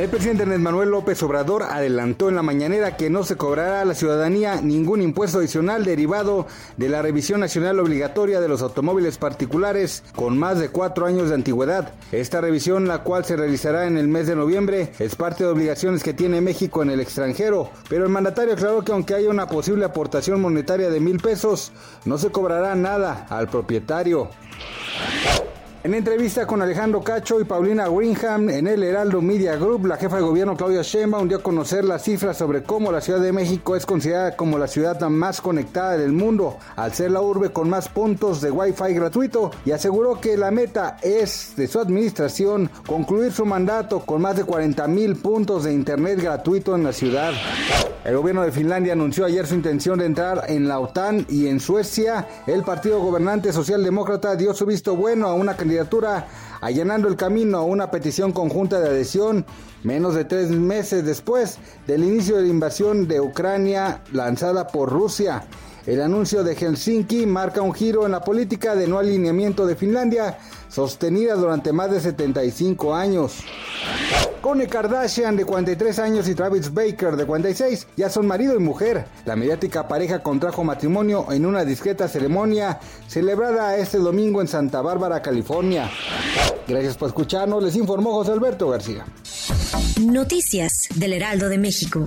El presidente Andrés Manuel López Obrador adelantó en la mañanera que no se cobrará a la ciudadanía ningún impuesto adicional derivado de la revisión nacional obligatoria de los automóviles particulares con más de cuatro años de antigüedad. Esta revisión, la cual se realizará en el mes de noviembre, es parte de obligaciones que tiene México en el extranjero, pero el mandatario aclaró que aunque haya una posible aportación monetaria de mil pesos, no se cobrará nada al propietario. En entrevista con Alejandro Cacho y Paulina Wingham en el Heraldo Media Group, la jefa de gobierno Claudia Sheinbaum dio a conocer las cifras sobre cómo la Ciudad de México es considerada como la ciudad más conectada del mundo, al ser la urbe con más puntos de Wi-Fi gratuito y aseguró que la meta es de su administración concluir su mandato con más de 40 mil puntos de internet gratuito en la ciudad. El gobierno de Finlandia anunció ayer su intención de entrar en la OTAN y en Suecia el partido gobernante socialdemócrata dio su visto bueno a una candidatura allanando el camino a una petición conjunta de adhesión menos de tres meses después del inicio de la invasión de Ucrania lanzada por Rusia. El anuncio de Helsinki marca un giro en la política de no alineamiento de Finlandia, sostenida durante más de 75 años. Kone Kardashian de 43 años y Travis Baker de 46 ya son marido y mujer. La mediática pareja contrajo matrimonio en una discreta ceremonia celebrada este domingo en Santa Bárbara, California. Gracias por escucharnos, les informó José Alberto García. Noticias del Heraldo de México.